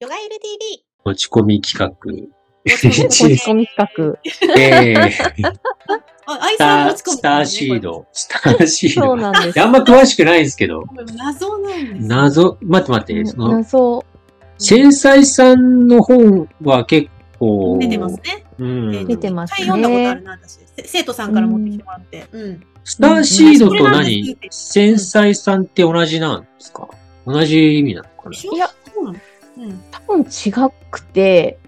ヨガエル TV。持ち込み企画。持ち込み企画。えー、あ、アイスター、さん持ち込む、スターシー。ド。スターシーそうド。なんです。あんま詳しくないんですけど、これ謎なんです。謎、待って待って、その、謎。繊細さんの本は結構、出てますね。うん。出てますね読んだことあるな、私。せ生徒さんから持ってきてもらって。うん。スターシードとうん何繊細さんって同じなんですか？同じ意味なのかな？いや、そうなのうん。多分違くて、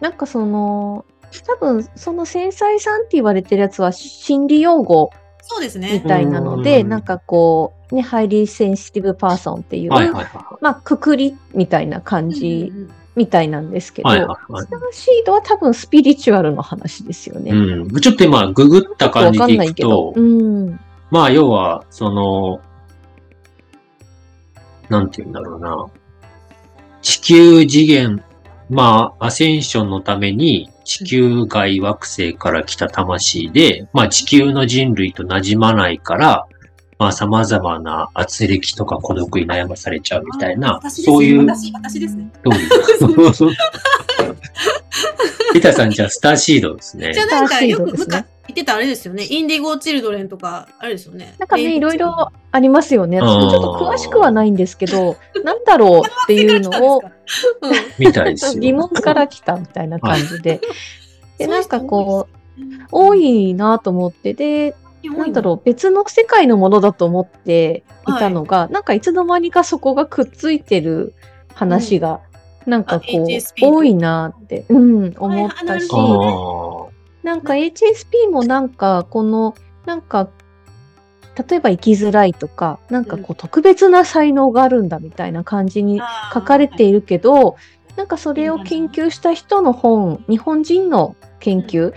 なんかその、多分その繊細さんって言われてるやつは心理用語みそうですね。たいなので、うんなんかこう、ね、 Highly Sensitive Person っていう、はいはいはまあ、くくりみたいな感じみたいなんですけい。ど、はいはいはいスターシードは多分スピリチュアルの話ですよね。うん。ちょっと今、ググった感じでいくと、うん。まあ、要は、その、なんて言うんだろうな。地球次元、まあ、アセンションのために地球外惑星から来た魂で、まあ、地球の人類と馴染まないから、まあ、様々な圧力とか孤独に悩まされちゃうみたいな、そういう私、私ですね。どういう。リタさん、じゃあ、スターシードですねじゃ。あなんかスターシーよくドですね昔言ってたあれですよね。インディゴチルドレンとか、あれですよね。なんかね、いろいろありますよね。ん私もちょっと詳しくはないんですけど、なんだろうっていうのをうんみたいですよ。疑問から来たみたいな感じで。で、なんかこう、う多いなと思って、で、んなんだろう、別の世界のものだと思っていたのが、なんかいつの間にかそこがくっついてる話が、なんかこあう多いなって、うん、思ったし、はいあなんか HSP もなんかこの、なんか、例えば生きづらいとか、なんかこう特別な才能があるんだみたいな感じに書かれているけど、なんかそれを研究した人の本、日本人の研究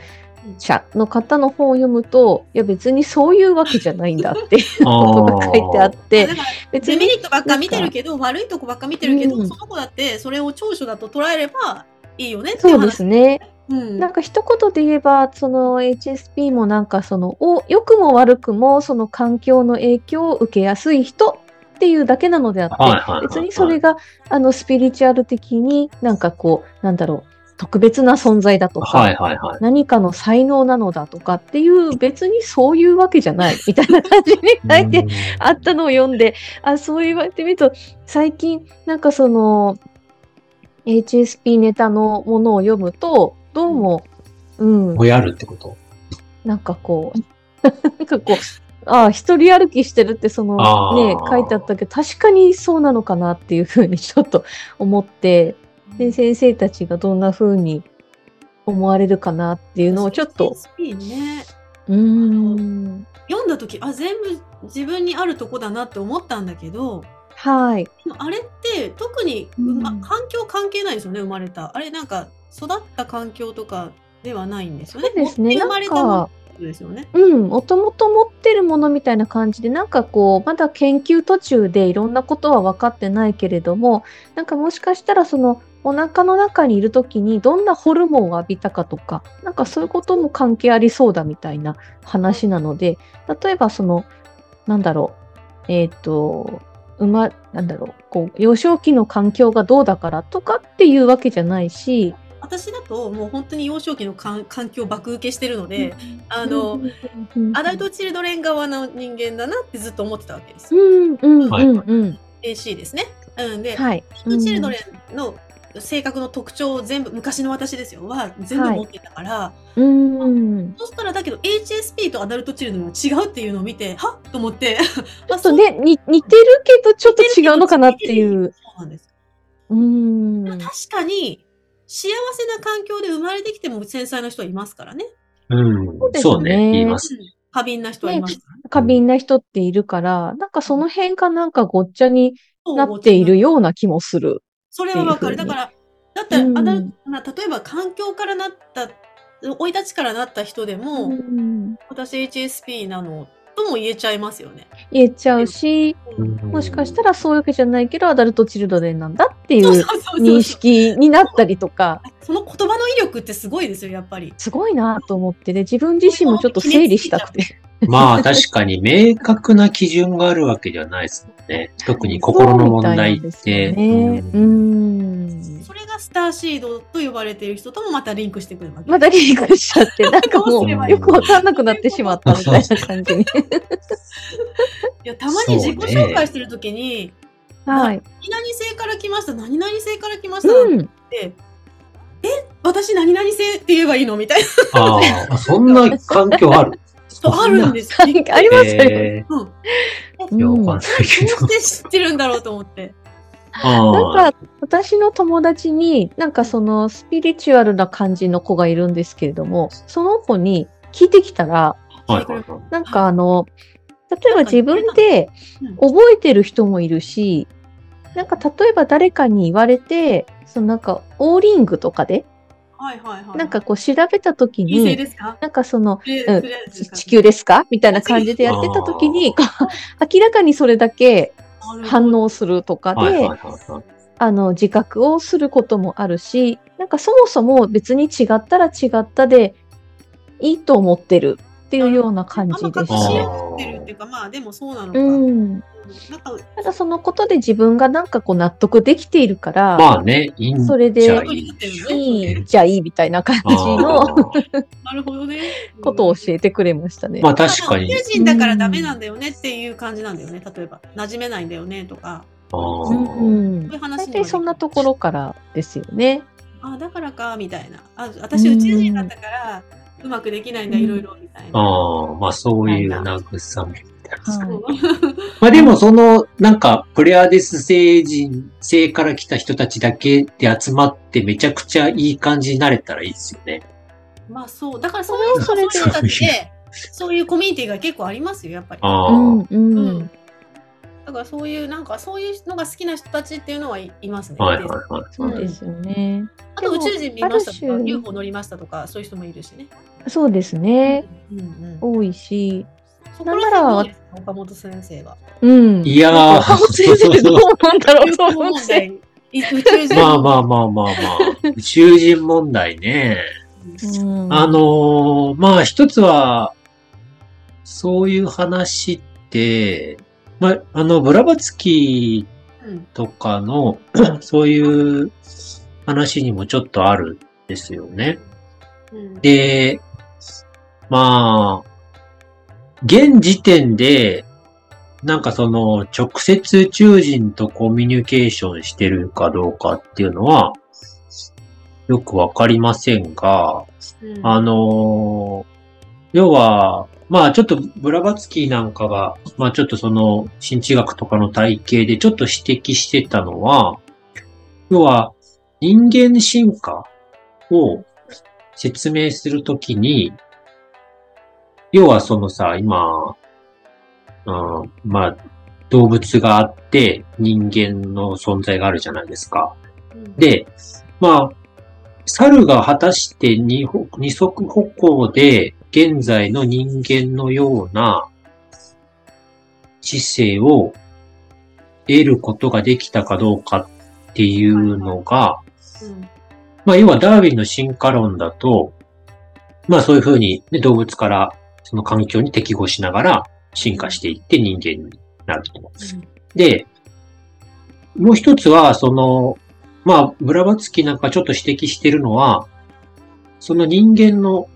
者の方の本を読むと、いや別にそういうわけじゃないんだっていうーことが書いてあってだ、から別デメにリットばっか見てるけど、悪いとこばっか見てるけど、うんその子だってそれを長所だと捉えればいいよねっていそうう話。ですね。うん。なんか一言で言えば、その HSP もなんかその、お良くも悪くもその環境の影響を受けやすい人っていうだけなのであって、別にそれがあのスピリチュアル的になんかこう、なんだろう、特別な存在だとか、はいはいはい。何かの才能なのだとかっていう別にそういうわけじゃないみたいな感じに書いてあったのを読んで、あ、そう言われてみると、最近、なんかその、HSP ネタのものを読むと、どうも、うん、もやるってこと？なんかこう、なんかこう、ああ、一人歩きしてるってそのね、書いてあったけど、確かにそうなのかなっていうふうにちょっと思って、で、先生たちがどんなふうに思われるかなっていうのをちょっと、ね。うーん、読んだ時あ全部自分にあるとこだなって思ったんだけどはい。あれって特にうま、うん。環境関係ないですよね生まれた。あれなんか育った環境とかではないんですよね。そうですね。生まれたですよね。うん、もともと持ってるものみたいな感じで、なんかこう、まだ研究途中でいろんなことは分かってないけれども、なんかもしかしたらその、お腹の中にいるときにどんなホルモンを浴びたかとか、なんかそういうことも関係ありそうだみたいな話なので、例えばその、なんだろう、えっ、と、馬、なんだろう、こう、幼少期の環境がどうだからとかっていうわけじゃないし、私だともう本当に幼少期のかん環境を爆受けしてるので、あの、うんアダルト・チルドレン側の人間だなってずっと思ってたわけです。うん、うん、はいうん、うん。AC ですね。うんで、はい。アダルト・チルドレンの性格の特徴を全部昔の私ですよは全部持ってたから、うん。そしたらだけど HSP とアダルトチルドレンは違うっていうのを見てはっ？と思ってちょっとね、に似てるけど、ちょっと違うのかなっていう。そうなんです。うーん。確かに幸せな環境で生まれてきても繊細な人はいますからね。うんそう。ですねいます。過敏な人はいますね。過敏な人っているから、なんかその辺がなんかごっちゃになっているような気もする。それはわかる。だから、だったら、うん。例えば環境からなった、生い立ちからなった人でも、うん。私 HSP なのとも言えちゃいますよね。言えちゃうし、もしかしたらそういうわけじゃないけど、アダルトチルドレンなんだっていう認識になったりとか、その言葉の威力ってすごいですよ、やっぱり。すごいなと思ってね、自分自身もちょっと整理したくて。まあ確かに明確な基準があるわけではないですもんね。特に心の問題って。そうみたいなんですよね。ううんん。ターシードと呼ばれている人ともまたリンクしてくるわけ。まだリンクしちゃって、なんかもどう よくわかんなくなってしまったみたいな感じに。いや、たまに自己紹介してるときに、はい。何々星から来ました、何々星から来ましたうん。って、え、私何々星って言えばいいのみたいな。ああ、そんな環境ある？そうあるんですよ。ありますよ。えうん。どう。して知ってるんだろうと思って。あなんか、私の友達に、なんかそのスピリチュアルな感じの子がいるんですけれども、その子に聞いてきたら、あ、はいはいはい。なんかあの、例えば自分でうん覚えてる人もいるし、なんか例えば誰かに言われて、そのなんかオーリングとかで、はいはいはい。なんかこう調べた時に、なんかその、えうん地球ですか？みたいな感じでやってた時に、明らかにそれだけ反応するとかで。あの、自覚をすることもあるし、なんかそもそも別に違ったら違ったでいいと思ってるっていうような感じあんまです確信ね。を持ってるっていうか、まあでもそうなのか。うん。なんか、ただそのことで自分がなんかこう納得できているから、まあね、いいんそれでい。いいじゃあいいみたいな感じの なるほどね。ことを教えてくれましたね。まあ確かに。宇宙人だからダメなんだよねっていう感じなんだよね。例えば、馴染めないんだよねとか。あうーんそういう話大体そんなところからですよね。あ、だからか、みたいな。あ、私宇宙人だったから、うまくできないんだ、うんいろいろ、みたいな。ああ、まあそういう慰め まあでもその、なんか、プレアデス星人、星から来た人たちだけで集まってめちゃくちゃいい感じになれたらいいですよね。まあそう。だからそういう人たちで、そういうコミュニティが結構ありますよ、やっぱり。ああ、うんううんん。だからそういう、なんかそういうのが好きな人たちっていうのはいいますね。はいはいはい。そうですよね。あと宇宙人見ましたとか、UFO 乗りましたとか、そういう人もいるしね。そうですね。うんうん。多いし。そこら辺岡本先生は。うん。いやー岡本先生どうなんだろうと思って。まあまあまあまあまあ、宇宙人問題ね。うんあのーまあ一つは、そういう話って、まあ、あの、ブラバツキうんとかの、そういう話にもちょっとあるんですよね。うんで、まあ、現時点で、なんかその、直接宇宙人とコミュニケーションしてるかどうかっていうのは、よくわかりませんが、うん。あのー要は、まあちょっとブラバツキーなんかが、まあちょっとその、新知学とかの体系でちょっと指摘してたのは、要は、人間進化を説明するときに、要はそのさ、今、うん、まあ、動物があって人間の存在があるじゃないですか。うんで、まあ、猿が果たして二足歩行で現在の人間のような知性を得ることができたかどうかっていうのが、うんまあ、要はダーウィンの進化論だと、まあそういうふうに、ね、動物からその環境に適合しながら進化していって人間になると。で、もう一つは、その、まあ、ブラバツキなんかちょっと指摘してるのは、その人間の、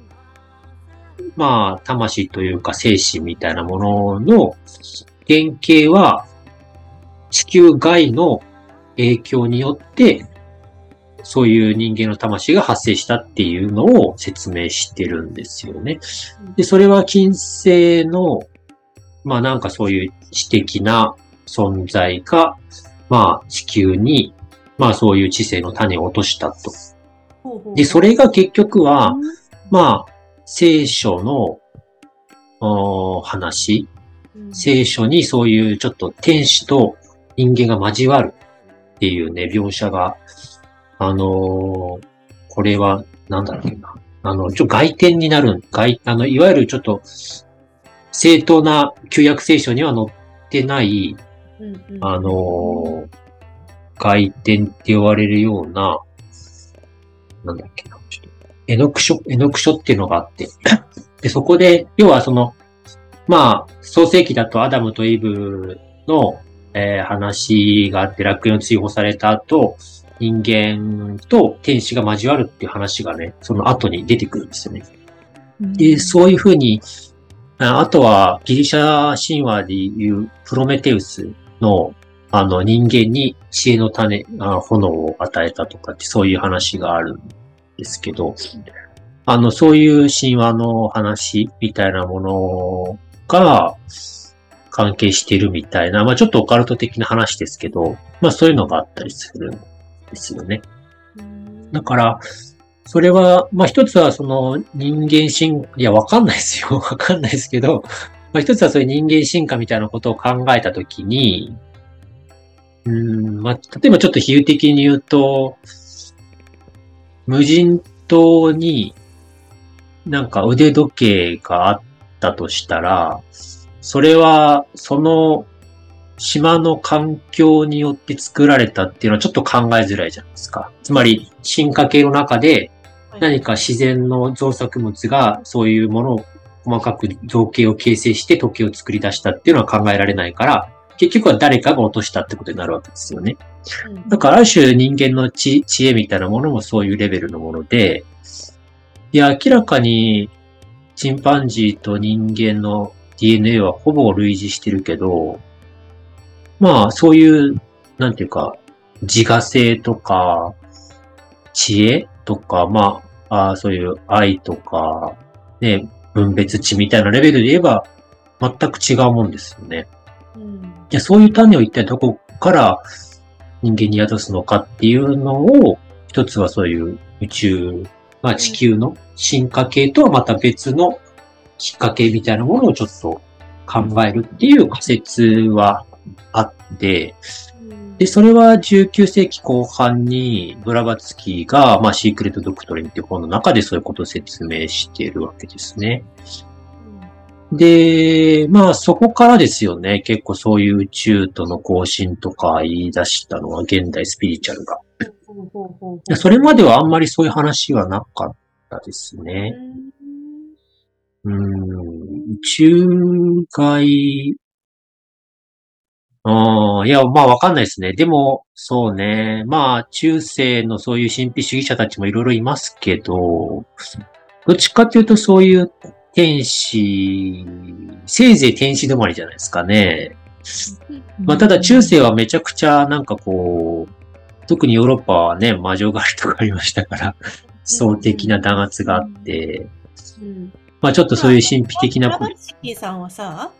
まあ、魂というか精神みたいなものの原型は、地球外の影響によって、そういう人間の魂が発生したっていうのを説明してるんですよね。で、それは金星の、まあなんかそういう知的な存在が、まあ地球に、まあそういう知性の種を落としたと。で、それが結局は、まあ、聖書の、話、うん。聖書にそういうちょっと天使と人間が交わるっていうね、描写が、あのーこれは、なんだろうな。あの、ちょ、外典になる、外、あの、いわゆるちょっと、正当な旧約聖書には載ってない、うんうん。あのー外典って言われるような、なんだっけな、ちょっと、絵の句書、絵の句書っていうのがあって、で、そこで、要はその、まあ、創世記だとアダムとイブの、えー話があって楽園を追放された後、人間と天使が交わるっていう話がね、その後に出てくるんですよね。で、そういうふうに、ああとはギリシャ神話でいうプロメテウスのあの人間に知恵の種、あ炎を与えたとかってそういう話があるんですけど、あの、そういう神話の話みたいなものが関係してるみたいな、まあちょっとオカルト的な話ですけど、まあそういうのがあったりするんですよね。だから、それは、まあ一つはその人間進、いやわかんないですよ。わかんないですけど、まあ一つはそういう人間進化みたいなことを考えたときに、うん、まあ例えばちょっと比喩的に言うと、無人島になんか腕時計があったとしたら、それはその島の環境によって作られたっていうのはちょっと考えづらいじゃないですか。つまり進化系の中で何か自然の造作物がそういうものを細かく造形を形成して時計を作り出したっていうのは考えられないから、結局は誰かが落としたってことになるわけですよね。だからある種人間の知知恵みたいなものもそういうレベルのもので、いや、明らかにチンパンジーと人間の DNA はほぼ類似してるけど、まあそういう、なんていうか、自我性とか、知恵とか、まあ、あそういう愛とか、ね、分別値みたいなレベルで言えば、全く違うもんですよね。じゃあそういう種を一体どこから人間に宿すのかっていうのを、一つはそういう宇宙、まあ地球の進化系とはまた別のきっかけみたいなものをちょっと考えるっていう仮説はあって、で、それは19世紀後半にブラバツキーが、まあシークレットドクトリンっていう本の中でそういうことを説明しているわけですね。で、まあそこからですよね。結構そういう宇宙との交信とか言い出したのは現代スピリチュアルが。それまではあんまりそういう話はなかったですね。うん、宇宙外、ああ、いや、まあわかんないですね。でも、そうね。まあ、中世のそういう神秘主義者たちもいろいろいますけど、どっちかっていうとそういう天使、せいぜい天使止まりじゃないですかね。まあ、ただ中世はめちゃくちゃなんかこう、特にヨーロッパはね、魔女狩りとかありましたから、総的な弾圧があって、まあちょっとそういう神秘的なことラバチキーさんはさ、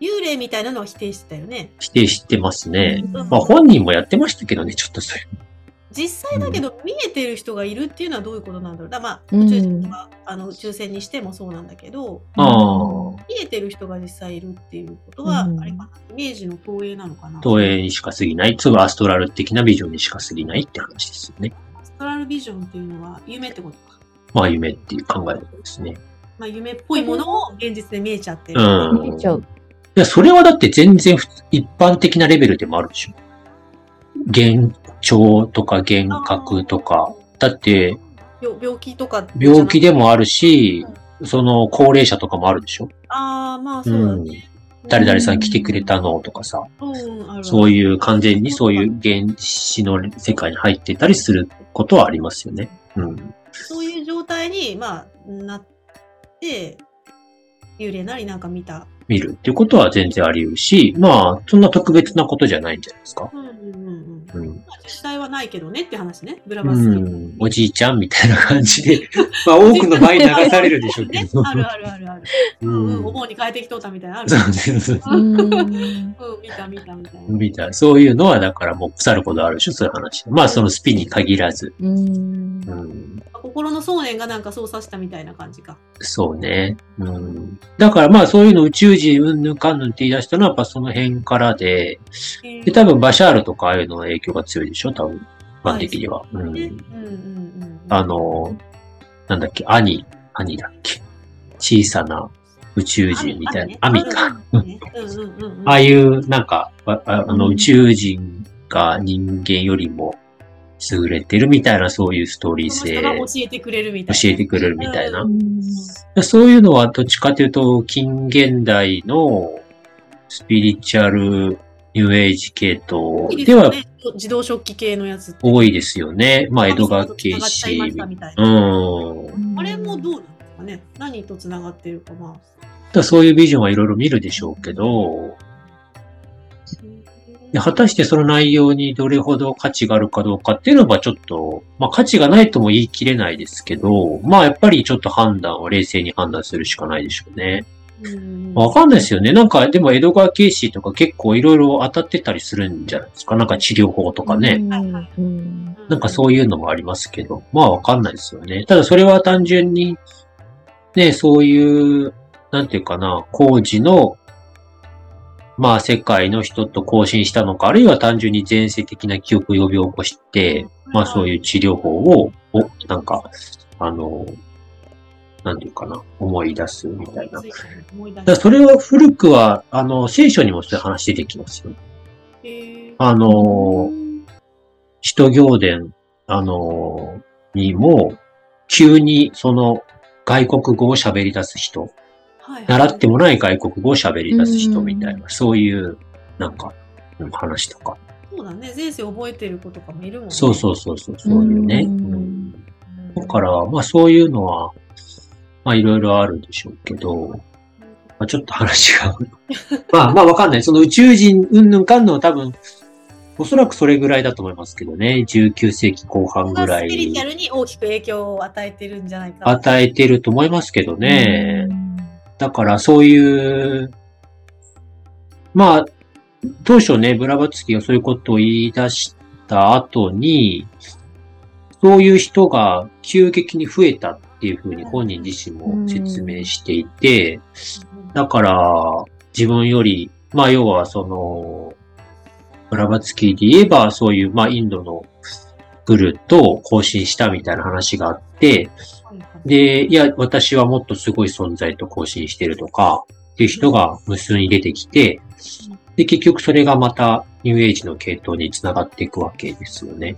幽霊みたいなのを否定してたよね。否定してますね。うんまあ本人もやってましたけどね、ちょっとそういう。実際だけど見えてる人がいるっていうのはどういうことなんだろう。だまあうん宇宙人とか、あの宇宙船にしてもそうなんだけど、ああ、見えてる人が実際いるっていうことは、うんあれかな、イメージの投影なのかな。投影にしか過ぎない。つまりアストラル的なビジョンにしか過ぎないって話ですよね。アストラルビジョンっていうのは夢ってことか。まあ夢っていう考え方ですね。まあ夢っぽいものを現実で見えちゃってる。うん。見えちゃう。いや、それはだって全然普一般的なレベルでもあるでしょ。幻聴とか幻覚とか。だって、病病気とか。病気でもあるし、その高齢者とかもあるでしょ。ああ、まあそうだね。誰々さん来てくれたのとかさ。うん、そういう完全にそういう原始の世界に入ってたりすることはありますよね。うん。そういう状態に、まあ、なって、幽霊なりなんか見た。見るっていうことは全然あり得るし、まあ、そんな特別なことじゃないんじゃないですか？うんうんうんうん。実際はないけどねって話ね。ブラうバスキー。ん。おじいちゃんみたいな感じで、まあ多くの場合流されるでしょうけねど。あるあるあるある。ううん、うん、んお。盆に帰ってきとったみたいなのある。そうそうそう。うん。うん、見た見たみたいな。みた。そういうのは、だからもう腐るほどあるでしょ、そういう話。まあ、そのスピに限らず。うん。うん。心の想念がなんか操作したみたいな感じか。そうね。うん。だからまあ、そういうの宇宙人うんぬんかんぬんって言い出したのは、やっぱその辺からで、で、多分バシャールとかああいうのの影響が強いでしょ、多分。一般的には。うね、ん。うんうんうん。あの、なんだっけ、兄、兄だっけ？小さな宇宙人みたいな。アミか。。うんうんうんうん。ああいう、なんか、あの、うん宇宙人が人間よりも優れてるみたいな、そういうストーリー性、教えてくれるみたいな。教えてくれるみたいなう。そういうのはどっちかというと、近現代のスピリチュアルニューエイジ系統ですは。自動食器系のやつ。多いですよね。まあ、江戸川慶したみたいうな。ん。あれもどうなんですかね何と繋がってるか、まあ。そういうビジョンはいろいろ見るでしょうけど、で果たしてその内容にどれほど価値があるかどうかっていうのはちょっと、まあ価値がないとも言い切れないですけど、まあやっぱりちょっと判断は冷静に判断するしかないでしょうね。うんわかんないですよね。なんかでも江戸川慶史とか結構いろいろ当たってたりするんじゃないですか。なんか治療法とかね。なんかそういうのもありますけど、まあわかんないですよね。ただそれは単純に、ね、そういう、なんていうかな、工事の、まあ世界の人と交信したのか、あるいは単純に前世的な記憶を呼び起こして、まあそういう治療法を、おなんか、あの、なんていうかな、思い出すみたいな。だそれは古くは、あの、聖書にもそういう話出てきますよ。あの、使徒行伝、あのーにも、急にその外国語を喋り出す人、習ってもない外国語を喋り出す人うんみたいな、そういう、なんか、うん話とか。そうだね。前世覚えてる子とかもいるもんね。そうそうそうそう、そういうね。うんだから、まあそういうのは、まあいろいろあるでしょうけど、まあちょっと話が。まあまあわかんない。その宇宙人、うんぬんかんぬんは多分、おそらくそれぐらいだと思いますけどね。19世紀後半ぐらスピリいチュアルに大きく影響を与えてるんじゃないか。与えてると思いますけどね。だからそういう、まあ、当初ね、ブラバツキがそういうことを言い出した後に、そういう人が急激に増えたっていうふうに本人自身も説明していて、だから自分より、まあ要はその、ブラバツキーで言えばそういう、まあインドのグルと交信したみたいな話があって、で、いや、私はもっとすごい存在と交信してるとか、っていう人が無数に出てきて、で、結局それがまたニューエイジの系統につながっていくわけですよね。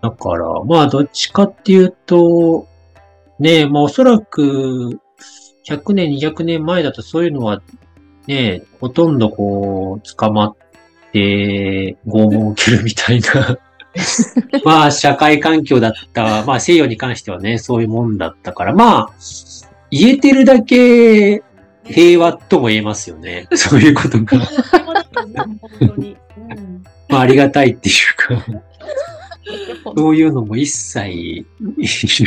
だから、まあ、どっちかっていうと、ねまあおそらく、100年、200年前だとそういうのは、ねほとんどこう、捕まって、拷問を受けるみたいな、まあ、社会環境だった、まあ、西洋に関してはね、そういうもんだったから、まあ、言えてるだけ平和とも言えますよね。そういうことが。まあ、ありがたいっていうか、そういうのも一切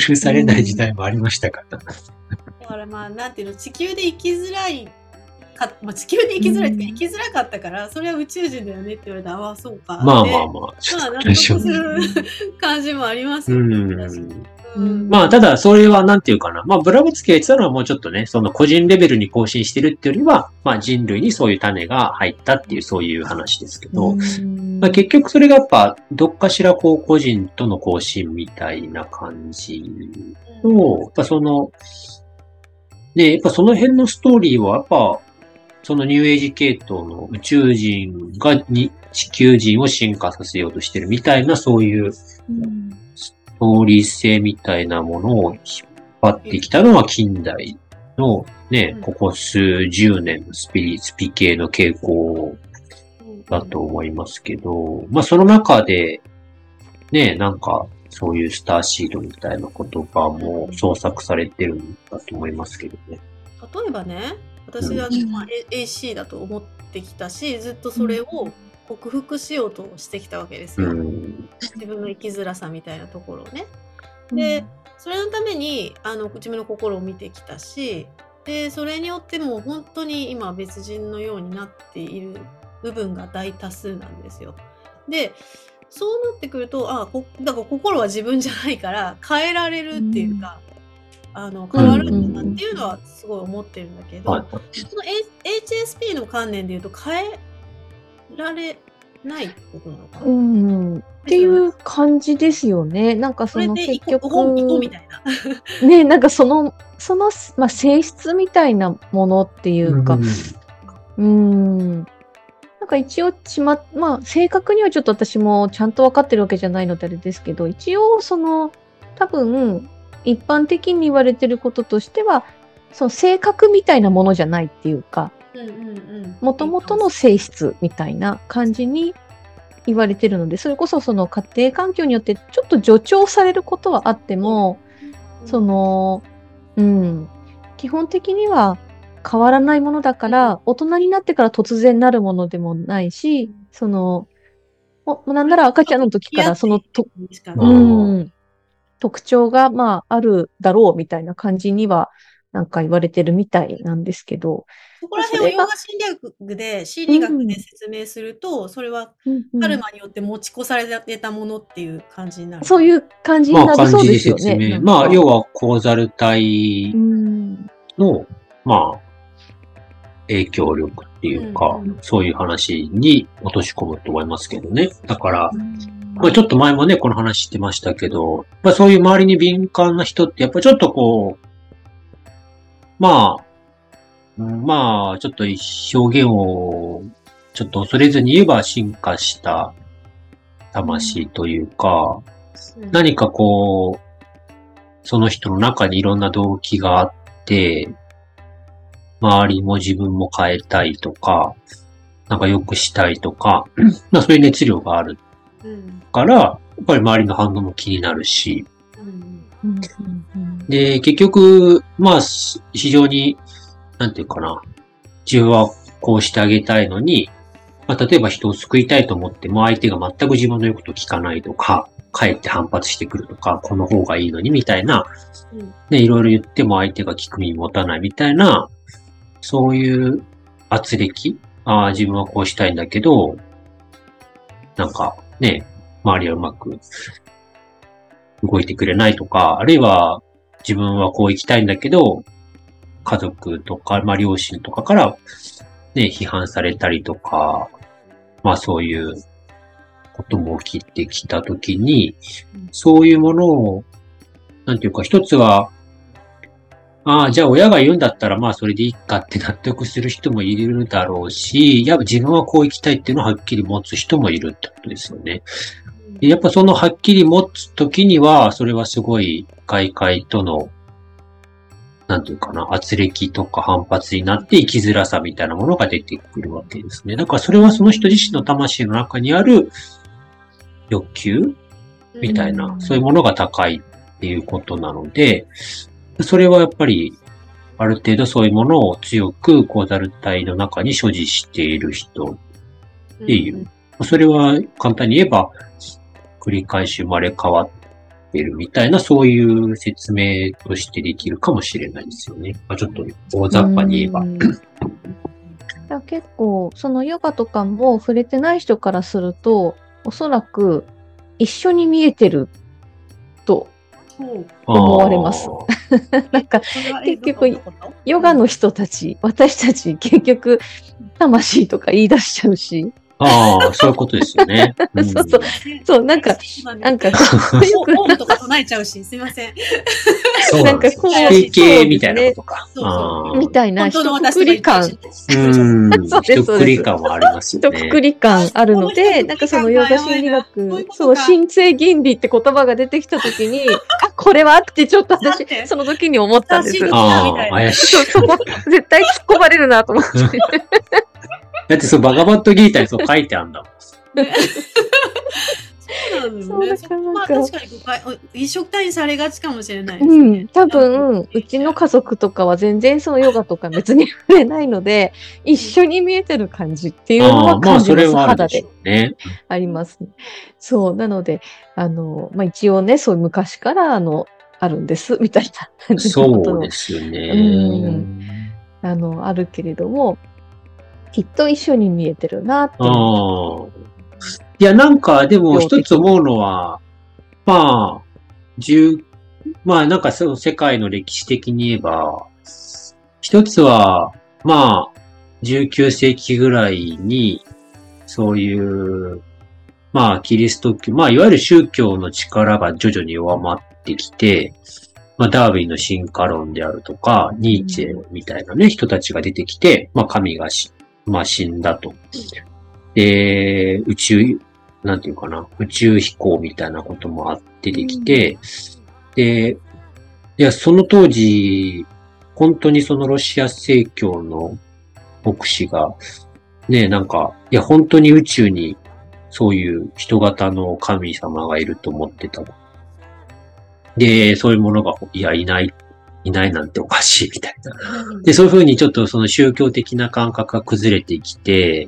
許されない時代もありましたから。だからまあ、なんていうの、地球で生きづらいか、まあ、地球で生きづらいっていうか、うん生きづらかったから、それは宇宙人だよねって言われたら、ああ、そうか。まあでまあまあ、ちょっまあ、する 感じもありますうよね。ん。うんまあ、ただ、それはなんていうかな。まあ、ブラブツキが言ってたのはもうちょっとね、その個人レベルに更新してるっていうよりは、まあ、人類にそういう種が入ったっていう、そういう話ですけど、まあ、結局それがやっぱ、どっかしらこう、個人との更新みたいな感じと、やっぱその、ね、やっぱその辺のストーリーは、やっぱ、そのニューエイジ系統の宇宙人がに地球人を進化させようとしてるみたいな、そういうストーリー性みたいなものを引っ張ってきたのは近代のねうん、ここ数十年のスピリ、スピ系の傾向だと思いますけど、まあその中で、ね、なんか、そういうスターシードみたいな言葉も創作されてるんだと思いますけどね。例えばね、私は、うんまあ、AC だと思ってきたし、ずっとそれを克服しようとしてきたわけですよ。うん。自分の生きづらさみたいなところをね。で、それのためにあの自分の心を見てきたしでそれによってもう本当に今別人のようになっている部分が大多数なんですよ。でそうなってくるとあこだから心は自分じゃないから変えられるっていうか、あの変わるんだなっていうのはすごい思ってるんだけど、はい。その A- HSP の観念で言うと変えられないってことなのかな、うん。っていう感じですよね。なんかその結局、みたいな。ね、なんかその、その、まあ、性質みたいなものっていうか、うん。なんか一応ちま、まあ、正確にはちょっと私もちゃんと分かってるわけじゃないのであれですけど、一応その、多分、一般的に言われてることとしては、その性格みたいなものじゃないっていうか、もともとの性質みたいな感じに言われてるので、それこそその家庭環境によってちょっと助長されることはあっても、その、うん、基本的には変わらないものだから、大人になってから突然なるものでもないし、その、おなんなら赤ちゃんの時からそのと、ううんん、特徴がまああるだろうみたいな感じにはなんか言われてるみたいなんですけど、そこら辺をヨガ心理学で、心理学で説明すると、それはうんうんカルマによって持ち越されてたものっていう感じになる。そういう感じにまあ、なりそうでよね。です説明。なんかまあ、要は、コーザル体うんの、まあ、影響力っていうか、うんうんそういう話に落とし込むと思いますけどね。だから、まあ。ちょっと前もね、この話してましたけど、まあそういう周りに敏感な人って、やっぱちょっとこう、まあ、うんまあ、ちょっと表現を、ちょっと恐れずに言えば進化した魂というか、うん。何かこう、その人の中にいろんな動機があって、周りも自分も変えたいとか、なんか良くしたいとか、まあそういう熱量があるうんから、やっぱり周りの反応も気になるし、で、結局、まあ、す非常に、なんていうかな、自分はこうしてあげたいのに、まあ、例えば人を救いたいと思っても相手が全く自分の言うことを聞かないとか、かえって反発してくるとか、この方がいいのにみたいな、うん。ね、いろいろ言っても相手が聞く耳持たないみたいな、そういう圧力。ああ、自分はこうしたいんだけど、なんかね、周りはうまく動いてくれないとか、あるいは自分はこう行きたいんだけど、家族とか、まあ両親とかからね、批判されたりとか、まあそういうことも起きてきたときに、そういうものを、なんていうか、一つは、ああ、じゃあ親が言うんだったらまあそれでいいかって納得する人もいるだろうし、やっぱ自分はこう生きたいっていうのをはっきり持つ人もいるってことですよね。でやっぱそのはっきり持つときには、それはすごい外界との、なんていうかな、圧力とか反発になって生きづらさみたいなものが出てくるわけですね。だからそれはその人自身の魂の中にある欲求みたいな、うんそういうものが高いっていうことなので、それはやっぱり、ある程度そういうものを強くコーザル体の中に所持している人っていう。それは簡単に言えば、繰り返し生まれ変わってるみたいな、そういう説明としてできるかもしれないですよね。まあ、ちょっと大雑把に言えば。うん結構、そのヨガとかも触れてない人からすると、おそらく一緒に見えてると思われます。なんか、結局ヨガの人たち、私たち結局、魂とか言い出しちゃうし、ああ、そういうことですよね。ん そうそうそう、なんか、なんか、よくオウムとか唱えちゃうし、すいません。そうなんかこう否定形みたいなことか。そうみたいな一括り感、うーん。そうです一括り感はありますよ一ね。括り感あるのあで、なんかそのヨガ心理そういう学、そう、か神聖吟味って言葉が出てきたときに、あ、これはってちょっと私その時に思ったんです。私ああ、怪しいそう、。そこ、絶対突っ込まれるなと思って。だってそう、バガバットギーターにそう書いてあるんだもん。そうなんですよね。まあ確かに誤解、一緒くたにされがちかもしれないですうね。ん、多分、うちの家族とかは全然そのヨガとか別に触れないので、一緒に見えてる感じっていうのはまあ、感じます。それはある肌でね。ありますね。そう、なので、あの、まあ、一応ね、そういう昔から、あの、あるんです、みたいな感じのことをそうですよね。うんあの、あるけれども、きっと一緒に見えてるなっていう。ああ。いや、なんか、でも一つ思うのは、まあ、十、まあなんかその世界の歴史的に言えば、一つは、まあ、19世紀ぐらいに、そういう、まあ、キリスト教、まあ、いわゆる宗教の力が徐々に弱まってきて、まあ、ダーウィンの進化論であるとか、ニーチェみたいなね、人たちが出てきて、まあ、神がし、まあ、死んだと。で、宇宙、なんていうかな、宇宙飛行みたいなこともあって出てきて、で、いや、その当時、本当にそのロシア正教の牧師が、ね、なんか、いや、本当に宇宙にそういう人型の神様がいると思ってたの。で、そういうものが、いや、いない、いないなんておかしいみたいな。で、そういうふうにちょっとその宗教的な感覚が崩れてきて、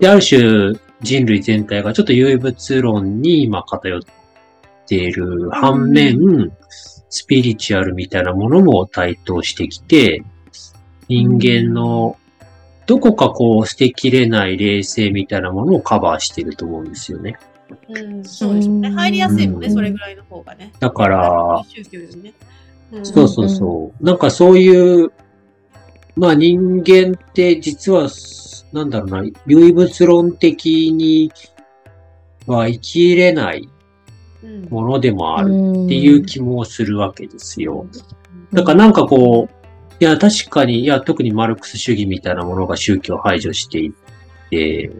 で、ある種人類全体がちょっと唯物論に今偏っている反面、スピリチュアルみたいなものも台頭してきて、人間のどこかこう捨てきれない冷静みたいなものをカバーしてると思うんですよね。うん、そうでしょうね。入りやすいもんね、うんそれぐらいの方がね。だから、宗教よりね。うんそうそう。そう。なんかそういう、まあ人間って実は、なんだろうな、唯物論的には生きれないうん。ものでもあるっっていう気もするわけですよ。だからなんかこう、いや確かに、いや特にマルクス主義みたいなものが宗教を排除していって、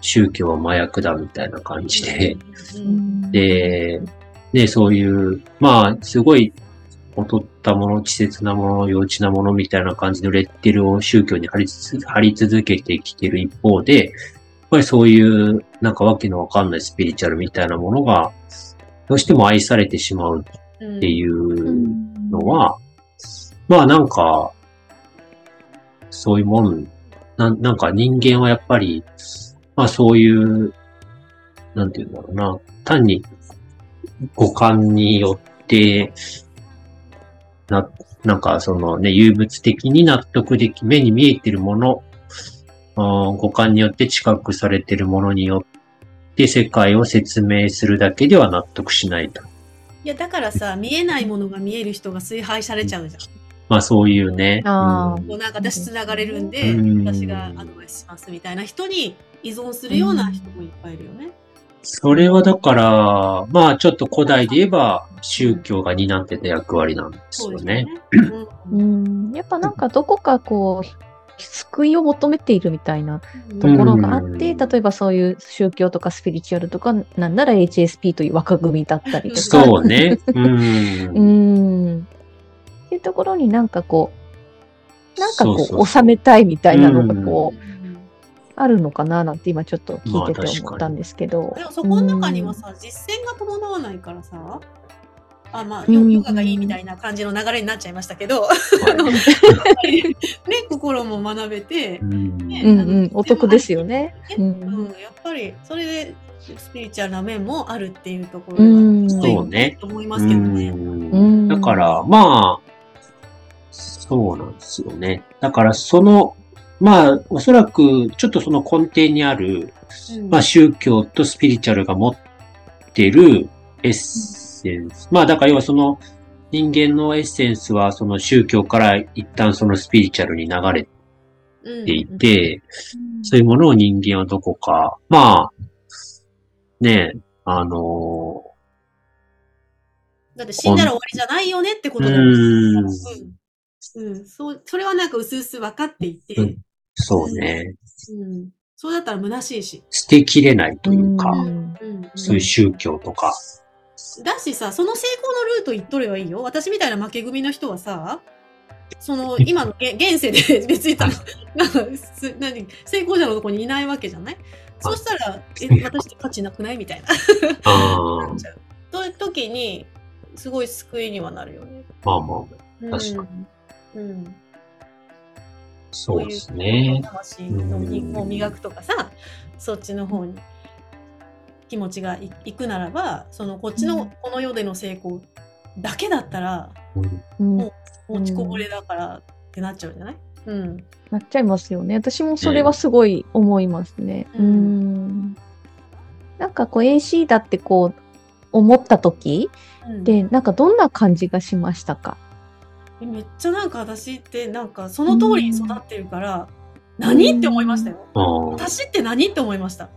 宗教は麻薬だみたいな感じで、うん。で、ね、そういう、まあ、すごい劣ったもの、稚拙なもの、幼稚なものみたいな感じのレッテルを宗教に貼り貼り続けてきてる一方で、やっぱりそういう、なんかわけのわかんないスピリチュアルみたいなものが、どうしても愛されてしまうっていうのは、まあなんか、そういうもん、ななんか人間はやっぱり、まあそういう、なんていうんだろうな、単に五感によって、な、なんかそのね、有物的に納得でき、目に見えてるもの、五感によって知覚されてるものによって世界を説明するだけでは納得しないと。いや、だからさ、見えないものが見える人が崇拝されちゃうじゃん。まあそういうね。あーうんこうなんか私繋がれるんで、うん私がアドバイスしますみたいな人に依存するような人もいっぱいいるよね。それはだから、まあちょっと古代で言えば宗教が担ってた役割なんですよね。そうですよね。ううんん、やっぱなんかどこかこう、救いを求めているみたいなうんところがあって、うん例えばそういう宗教とかスピリチュアルとか、なんなら HSP という枠組みだったりとか。そうね。う。うんん。っていうところになんかこう、なんかこう、収めたいみたいなのがこう、うんあるのかななんて今ちょっと聞いてまあて思ったんですけど。でもそこの中にはさ、実践が伴わないからさ、あまあ、うんヨヨガがいいみたいな感じの流れになっちゃいましたけど、ね、心も学べて、うんねうんうん、お得ですよね。ううんん。やっぱりそれでスピリチュアルな面もあるっていうところうんが、そうねと思いますけどね。うんだから、まあ、そうなんですよね。だから、その、まあ、おそらく、ちょっとその根底にある、うんまあ、宗教とスピリチュアルが持ってるエッセンス。まあ、だから要はその人間のエッセンスはその宗教から一旦そのスピリチュアルに流れていて、そういうものを人間はどこか、まあ、ねえ、あのだって死んだら終わりじゃないよねってことだようね。んうん。うん。そう、それはなんか薄々分かっていて、うんそうね、うん。そうだったら虚しいし。捨てきれないというか、うんうん。そういう宗教とか。だしさ、その成功のルート言っとればいいよ。私みたいな負け組の人はさ、その 今のげ現世で 別にた なんかす何成功者のとこにいないわけじゃない？そしたら、え、私って価値なくない？みたいな。ああなっちゃう。そういう時に、すごい救いにはなるよね。まあまあ、うん確かうん。そうですね。魂のを磨くとかさ、そっちの方に気持ちがいいくならば、そのこっちのこの世での成功だけだったら、うんうん落ちこぼれだからってなっちゃうんじゃない？うん。なっちゃいますよね。私もそれはすごい思いますね。ううんん。なんかこう AC だってこう思った時うんで、なんかどんな感じがしましたか？めっちゃなんか私ってなんかその通りに育ってるから、何って思いましたよ。私って何って思いました。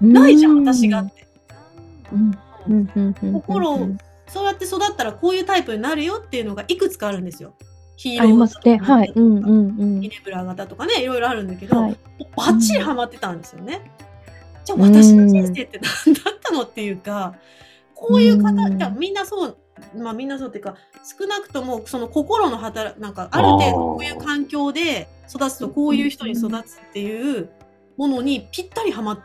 ないじゃん、私がって。うん。うんうんうんうん心をそうやって育ったらこういうタイプになるよっていうのがいくつかあるんですよ。ヒありますね。型とかはい。うんうんうんヒ。ネブラ型とかね、いろいろあるんだけど、はい。バッチリハマってたんですよね。じゃあ私の人生って何だったのっていうか、こういう方、うんみんなそう、まあみんなそうっていうか、少なくともその心の働なんかある程度こういう環境で育つとこういう人に育つっていうものにぴったりハマっ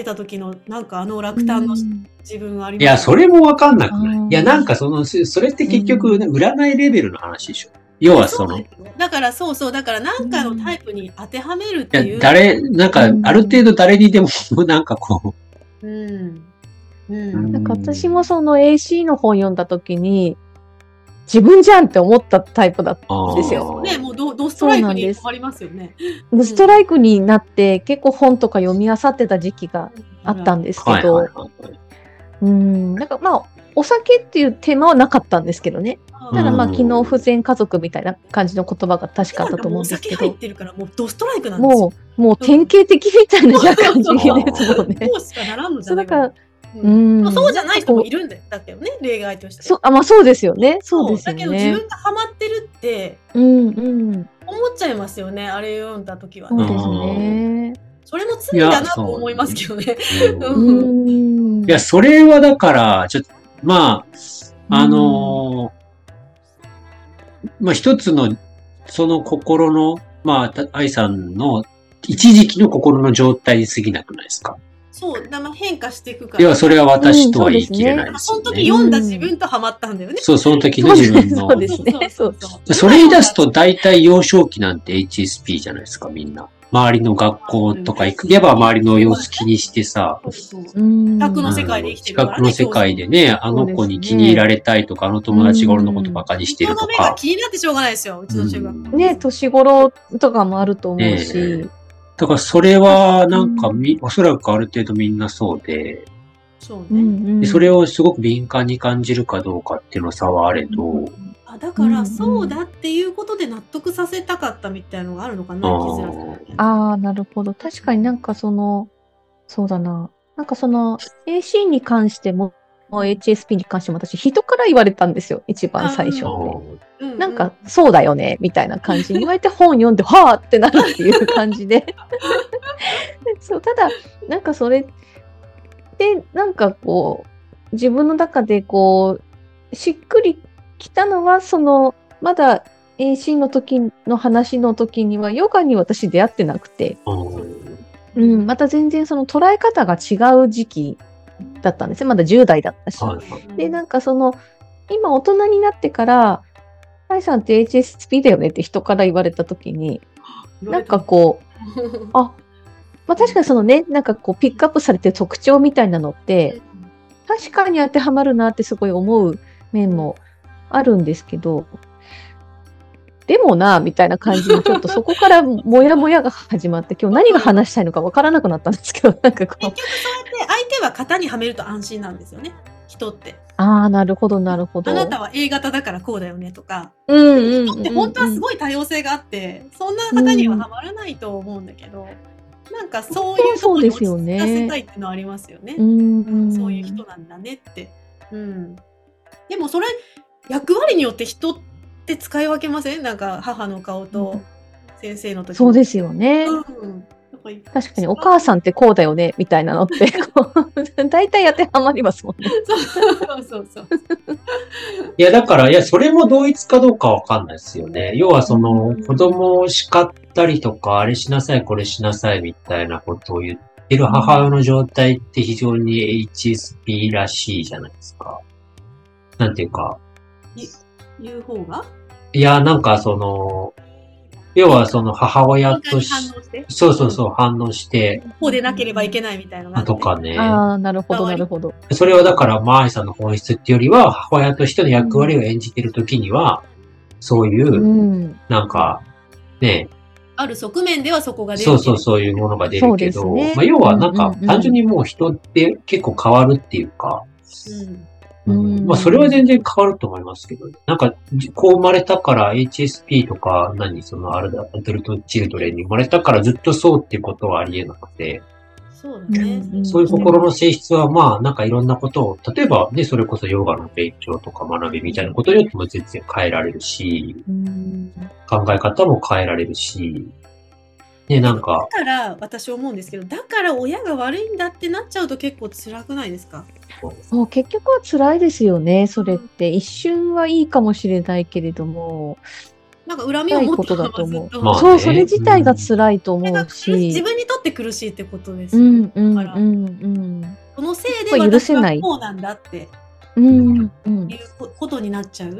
ってた時の、なんかあの落胆の自分はありますいや、それもわかんなくないうんいや、なんかその、そそれって結局、占いレベルの話でしょ。要はその、いだからそうそう、だからなんかのタイプに当てはめるっていや、う。誰、なんか、ある程度誰にでも、なんかこうん。ううんん。なんか私もその AC の本読んだ時に、自分じゃんって思ったタイプだったう、ですよね、もうドドストライクそうなんですに困りますよね。でストライクになって結構本とか読み漁ってた時期があったんですけど。うん、なんかまあ、お酒っていうテーマはなかったんですけどね。ただまあ、うん機能不全家族みたいな感じの言葉が確かあったと思うんですけどお酒入っ、てるからもうドストライクなんですよ。もう、もう典型的みたいな感じですもんね。そうしかならんのじゃないそうだから、ううんんまあそうじゃない人もいるんだけどね、例外として。そう、あ、まあそうですよね。そうですよだけど自ね。分がハマってるってうんうん。思っちゃいますよね、あれ読んだ時はね。そうですね。それも罪だなと思いますけどね。うんうん。いや、それはだから、ちょっと、まあ、あのーまあ一つの、その心の、まあ、た愛さんの一時期の心の状態に過ぎなくないですか？そう、だから変化していくから。いや、それは私とは言い切れないですよその時ね。読んだ自分とハマったんだよね。そう、その時の自分のそう。ですねそうそれ言い出すと大体幼少期なんて HSP じゃないですか、みんな。周りの学校とか行けば周りの様子気にしてさ、そうそううん。宅の世界で生きてるからね近くの世界でね、あの子に気に入られたいとか、あの友達が俺のことバカにして人るとか。の目が気になってしょうがないですよ、うちの中学校。ね、年頃とかもあると思うし。ねだからそれはなんかみ、おそらくある程度みんなそうで、そうね。うんうん。でそれをすごく敏感に感じるかどうかっていうの差はあれど、あだから、そうだっていうことで納得させたかったみたいなのがあるのかな、あー。生きづらさねああ、なるほど。確かになんかその、そうだな。なんかその AC に関しても、HSP に関しても私人から言われたんですよ。一番最初って。なんか、そうだよね、みたいな感じに 言われて本読んで、はぁってなるっていう感じで。そう、ただ、なんかそれって、なんかこう、自分の中でこう、しっくりきたのは、その、まだ AC の時の話の時には、ヨガに私出会ってなくて、うんうん、また全然その捉え方が違う時期だったんですね。まだ10代だったし。はいはいで、なんかその、今大人になってから、愛さんって HSP だよねって人から言われたときに、なんかこう、あ、まあ確かにそのね、なんかこうピックアップされてる特徴みたいなのって、確かに当てはまるなってすごい思う面もあるんですけど、でもな、みたいな感じで、ちょっとそこからもやもやが始まって、今日何が話したいのかわからなくなったんですけど、なんかこう結、局そうやって相手は型にはめると安心なんですよね、人って。ああ、なるほど、なるほど。あなたは A 型だからこうだよねとか、うんうんうんうん人って本当はすごい多様性があって、そんな方にははまらないと思うんだけど、なんかそういうところに落ち着かせたいっていうのはありますよね。うんうんそういう人なんだねって。うん。でもそれ、役割によって人って使い分けません？なんか母の顔と先生の時そうですよね。うん。確かにお母さんってこうだよねみたいなのって 大体当てはまりますもんね。そうそうそう。いや、だから、いや、それも同一かどうかわかんないですよね。要は、その、子供を叱ったりとか、あれしなさい、これしなさい、みたいなことを言ってる母親の状態って非常に HSP らしいじゃないですか。なんていうか、言う方が？いや、なんか、その、要は、その母親とし、反応して？そうそうそう、反応して、こうでなければいけないみたいなとかね。ああ、なるほど、なるほど。それはだから、マーイさんの本質っていうよりは、母親としての役割を演じてるときには、そういうう、ん。なんか、ね、ある側面ではそこが出るそうそうそういうものが出るけど、まあ、要はなんか単純にもう人って結構変わるっていうか、うん。うん。まあそれは全然変わると思いますけど、なんかこう生まれたから HSP とか何そのアルダアダルトチルドレンに生まれたからずっとそうっていうことはありえなくて、そうだね。うん。そういう心の性質はまあなんかいろんなことを、例えばね、それこそヨガの勉強とか学びみたいなことによっても全然変えられるし、うん。考え方も変えられるし、ね、なんか、だから私思うんですけど、だから親が悪いんだってなっちゃうと結構辛くないですか？もう結局は辛いですよね、それって。一瞬はいいかもしれないけれども、なんか恨みを持ったままずっと、まあねそう、それ自体が辛いと思うし自し。分にとって苦しいってことですうよ、んうんうだからんうん。そのせいで私せないはこうなんだってうんうんいうことになっちゃう。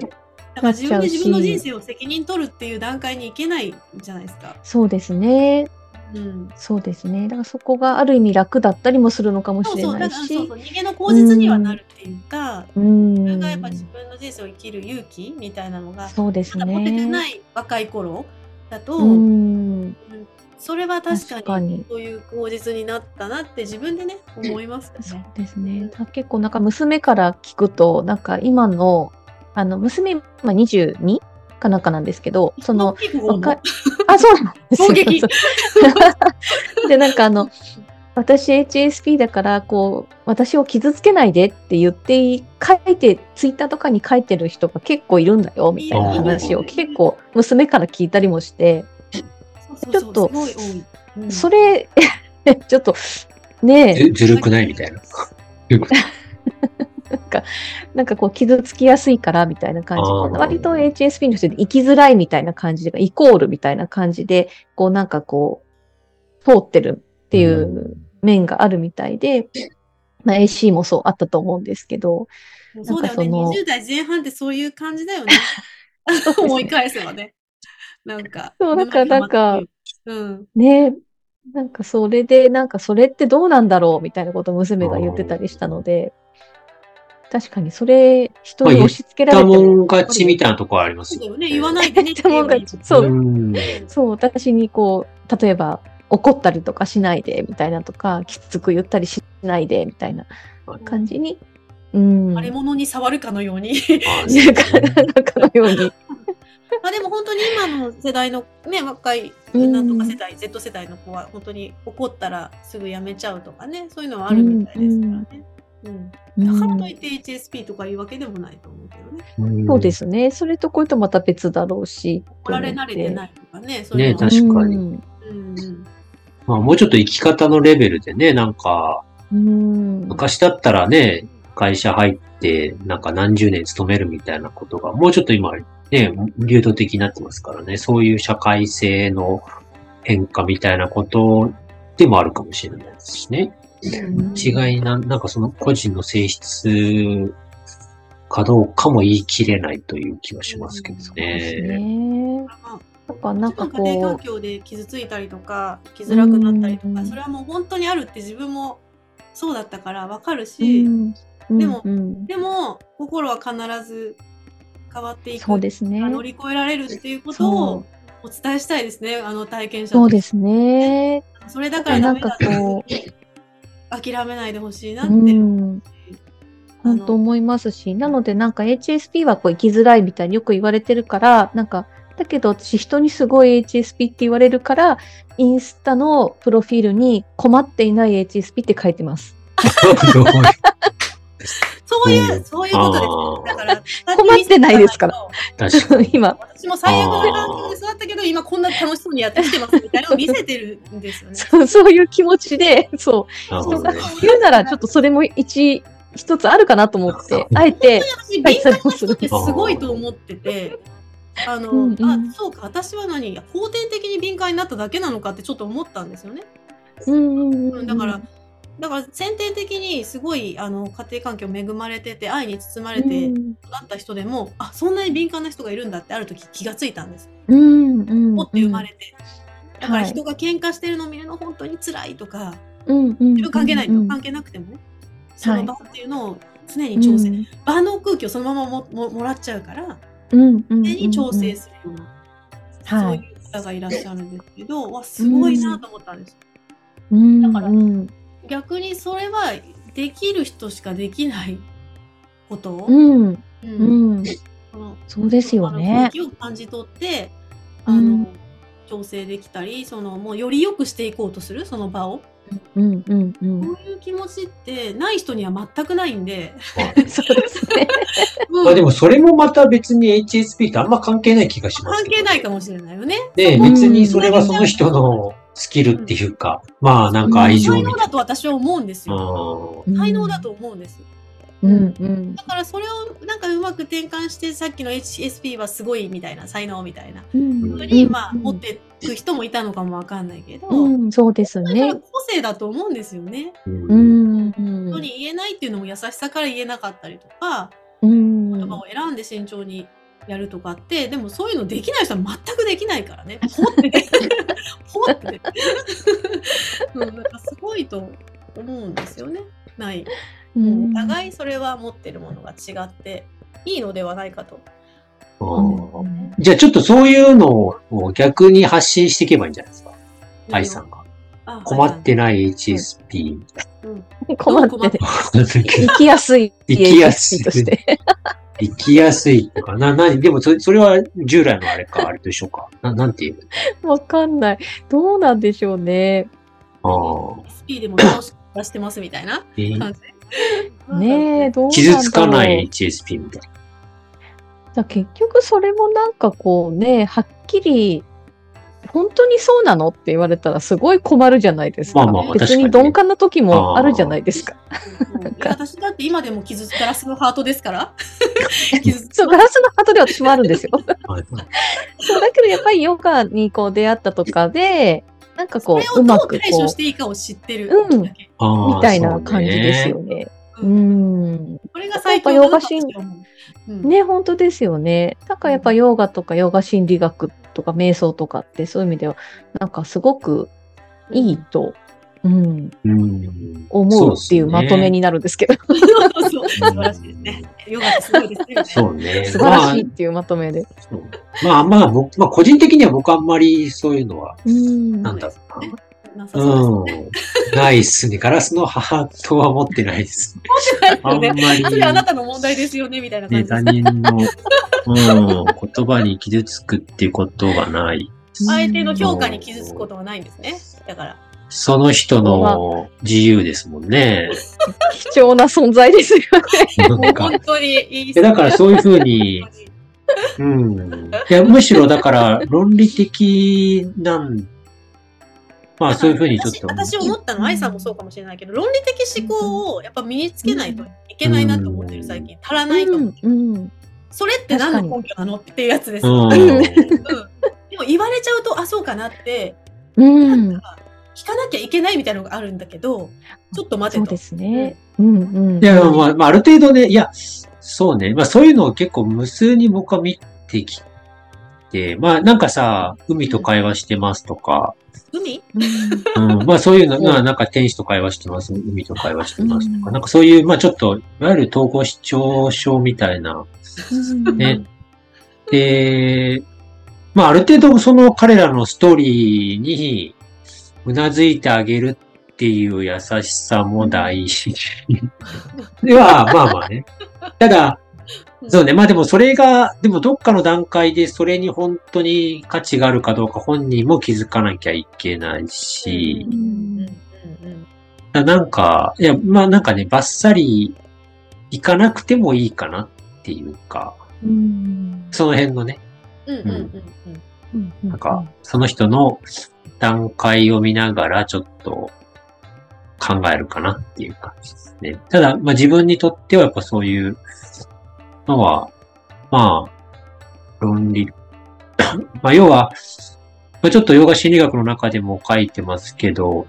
だから自分で自分の人生を責任取るっていう段階に行けないじゃないですか。そうですね。うん。そうですね。だからそこがある意味楽だったりもするのかもしれそうそう、ないしそう。そう、逃げの口実にはなるっていうか、うん自分がやっぱ自分の人生を生きる勇気みたいなのが、そうですまだ持ててね。ない若い頃だと、うん。それは確かにそういう口実になったなって自分でね、思いますよそうね。ですね。結構なんか娘から聞くと、なんか今の、あの、娘、今 22? かなんかなんですけど、その、若い、あ、そうなんですよ。で、なんかあの、私 HSP だから、こう、私を傷つけないでって言って、書いて、ツイッターとかに書いてる人が結構いるんだよ、みたいな話を結構娘から聞いたりもして、ちょっとそれ、ちょっと、ねえ、ずずるくないみたいな。なんか、なんかこう傷つきやすいからみたいな感じ割と HSP の人で生きづらいみたいな感じで、イコールみたいな感じで、こうなんかこう、通ってるっていう面があるみたいで、まあ AC もそうあったと思うんですけど、そうだよね。なんかその20代前半ってそういう感じだよね。思い返せばね。なんか。そうなんかなんか、うん。ね、なんかそれで、なんかそれってどうなんだろうみたいなことを娘が言ってたりしたので、確かにそれ人に押し付けらたれても、もん勝ちみたいなところありますよそうだよね。言わないでねってたもん勝ちそううんそう、私にこう、例えば怒ったりとかしないでみたいなとか、きつく言ったりしないでみたいな感じに、うん。あれ物に触るかのように。あ なんかのように。まあでも本当に今の世代のね、若い、うんなんとか世代、Z 世代の子は本当に怒ったらすぐやめちゃうとかね、そういうのはあるみたいですからね。うん。だからといって HSP とかいうわけでもないと思うけどね。うんそうですね。それとこれとまた別だろうし。怒られ慣れてないとかね、そううのは確かにうん。うんうん。まあ、もうちょっと生き方のレベルでね、なんか、うん。昔だったらね、会社入って、なんか何十年勤めるみたいなことが、もうちょっと今、ね、流動的になってますからね、そういう社会性の変化みたいなことでもあるかもしれないですしね。違いな、なんかその個人の性質かどうかも言い切れないという気はしますけどですね。ね。まあだからなんかもちろん家庭環こ境で傷ついたりとか生きづらくなったりとうん。かそれはもう本当にあるって自分もそうだったからわかるう、し、うんでもうん。でも心は必ず変わっていくそうですね。乗り越えられるっていうことそをう。お伝えしたいですねあの体験者そうですすね。それだからダメだなんかこ諦めないでほしいなって、うん。本当思いますし、なのでなんか HSP はこう生きづらいみたいによく言われてるから、なんか、だけど私人にすごい HSP って言われるから、インスタのプロフィールに困っていない HSP って書いてます。そういう、うんそういうことですだから 困ってないですから確かに。今、私も最悪な環境で育ったけど今こんな楽しそうにやってきてますみたいなのを見せてるんですよね。そうそういう気持ちで、そう、人が。言うならちょっとそれも一、一つあるかなと思って、あえて、私敏感な人ってすごいと思ってて。あの、うんうんあそうか私は何後天的に敏感になっただけなのかってちょっと思ったんですよね。うんうん、だからだから先天的にすごいあの家庭環境恵まれてて愛に包まれて育った人でも、あそんなに敏感な人がいるんだってある時気がついたんです。うんうん。うん持って生まれて。だからはい。人が喧嘩してるのを見るの本当に辛いとか、うんうん。関係ないと、うん。関係なくてもね、その場っていうのを常に調整、うん。場の空気をそのままもももらっちゃうから、うんうんうん。常に調整するような、はい。そういう方がいらっしゃるんですけど、わすごいなと思ったんです。うんだからうん逆にそれはできる人しかできないこと？を、うん。うん。そうですよね。空。気を感じ取ってあの、うん。調整できたりそのもうより良くしていこうとする？その場を、うんうんうん。そういう気持ちってない人には全くないんで、そうですね。うん。まあでもそれもまた別に HSP とあんま関係ない気がします関。係ないかもしれないよね。で、うん。別にそれはその人のスキルっていうか、まあなんか愛情みたい才能だと私は思うんですよ。な。才能だと思うんです。ううんうんだからそれをなんかうまく転換してさっきの HSP はすごいみたいな才能みたいなうんに、まあ、持っていく人もいたのかもわかんないけど、うん、そうですね。個性だと思うんですよね。うんうん。人に言えないっていうのも優しさから言えなかったりとか、うん。言葉を選んで慎重にやるとかって、でもそういうのできない人は全くできないからね。ポって出て、ポって。うん、なんかすごいと思うんですよね。ない。うんお互いそれは持ってるものが違っていいのではないかと。あうんーじゃあちょっとそういうのを逆に発信していけばいいんじゃないですか。愛さんが。あ困ってない HSP みたいうん困って。生きやすい。生きやすいとして。生きやすいとか、な、なに、でもそれ、それは従来のあれか、あれと一緒か。な、なんていう？わかんない。どうなんでしょうね。の SP でも直し出してますみたいな感じ。ねえ、どうなんだろう傷つかない HSP みたいな。じゃあ結局それもなんかこうね、はっきり、本当にそうなの？って言われたらすごい困るじゃないですか。まあまあまあ別確かにに鈍感な時もあるじゃないですか。私だって今でも傷つガラスのハートですから。そう、ガラスのハートで私もあるんですよ。はいそう、だけどやっぱりヨガにこう出会ったとかで、なんかこう、それをどううまくこ対処していいかを知ってるうんみたいな感じですよ。ね。ううんん。これが最強だなとううんね、本当ですよね。なんかやっぱヨガとかヨガ心理学とか瞑想とかってそういう意味では、なんかすごくいいと、うん、そううん。思うっていうまとめになるんですけど、そうそう素晴らしいですね。ヨガってすごいですね。そうね。素晴らしいっていうまとめで。まあ、まあまあ、僕、まあ個人的には僕あんまりそういうのは、うん。なんだろうな。なさそうですね。うん。ないっすね。ガラスのハートは持ってないです。あんまり。それあなたの問題ですよね、みたいな感ね、じです他。人の、うん、言葉に傷つくっていうことがない。相手の評価に傷つくことはないんですね。だから。その人の自由ですもんね。貴重な存在ですよね。本当にいいだからそういうふうに、うん。いや、むしろだから論理的なん、まあそういうふうにちょっと。私私思ったのは、愛さんもそうかもしれないけど、論理的思考をやっぱ身につけないといけないなと思ってる最近。足らないと思ってる。うん。それって何の根拠なのっていうやつです。ううんん。でも言われちゃうと、あ、そうかなって、うん。なんか聞かなきゃいけないみたいなのがあるんだけど、ちょっと待てと。そうですね。うんうん。いや、まあ、まあ、ある程度ね、いや、そうね。まあそういうのを結構無数に僕は見てきて、まあなんかさ、海と会話してますとか、海？うん。うん、まあそういうの、うん。まあなんか天使と会話してます、海と会話してます。とか、うん。なんかそういう、まあちょっと、いわゆる統合失調症みたいな、ね。で、まあある程度その彼らのストーリーにうなずいてあげるっていう優しさも大事。では、まあまあね。ただ、そうね。まあでもそれが、でもどっかの段階でそれに本当に価値があるかどうか本人も気づかなきゃいけないし、なんか、いや、まあなんかね、バッサリ行かなくてもいいかなっていうか、うん。その辺のね。なんか、その人の段階を見ながらちょっと考えるかなっていう感じですね。ただ、まあ自分にとってはやっぱそういうのは、まあ、論理、まあ要は、まあちょっと洋画心理学の中でも書いてますけど、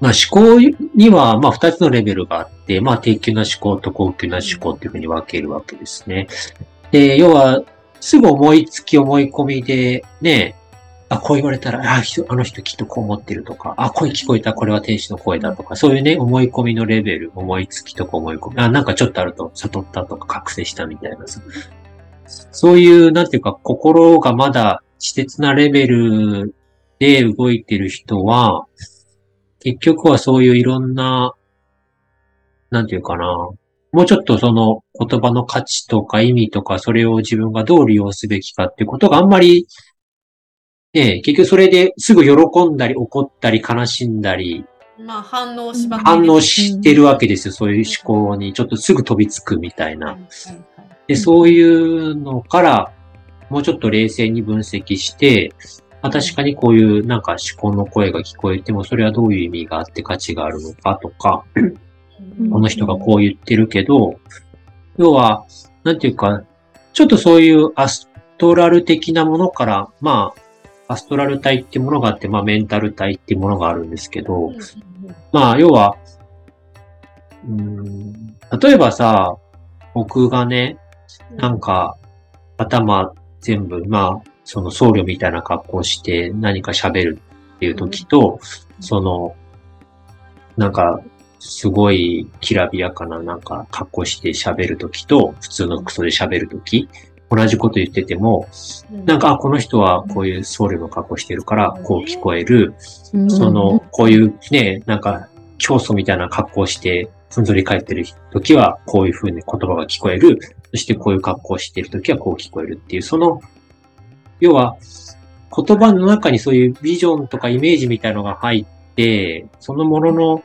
まあ思考には、まあ二つのレベルがあって、まあ低級な思考と高級な思考っていうふうに分けるわけですね。で、要は、すぐ思いつき思い込みで、ね、あ、こう言われたら、あ、あの人きっとこう思ってるとか、あ、声聞こえた、これは天使の声だとか、そういうね、思い込みのレベル、思いつきとか思い込み、あ、なんかちょっとあると悟ったとか覚醒したみたいなさ。そういう、なんていうか、心がまだ稚拙なレベルで動いてる人は、結局はそういういろんな、なんていうかな、もうちょっとその言葉の価値とか意味とか、それを自分がどう利用すべきかってことがあんまり、ねえ、結局それですぐ喜んだり怒ったり悲しんだり、まあ反応しば反応してるわけですよ。そういう思考にちょっとすぐ飛びつくみたいな。で、そういうのから、もうちょっと冷静に分析して、まあ、確かにこういうなんか思考の声が聞こえても、それはどういう意味があって価値があるのかとか、うんこの人がこう言ってるけど、要は、なんていうか、ちょっとそういうアストラル的なものから、まあ、アストラル体ってものがあって、まあメンタル体ってものがあるんですけど、まあ要は、うーん、例えばさ、僕がね、なんか、頭全部、まあ、その僧侶みたいな格好をして何か喋るっていう時と、その、なんか、すごいきらびやかななんか格好して喋る時と、普通のクソで喋る時、同じこと言ってても、なんか、あ、この人はこういう僧侶の格好してるから、こう聞こえる。うんその、こういうね、なんか、教祖みたいな格好して、ふんぞり返ってる時は、こういう風に言葉が聞こえる。そしてこういう格好してる時はこう聞こえるっていう、その、要は、言葉の中にそういうビジョンとかイメージみたいのが入って、そのものの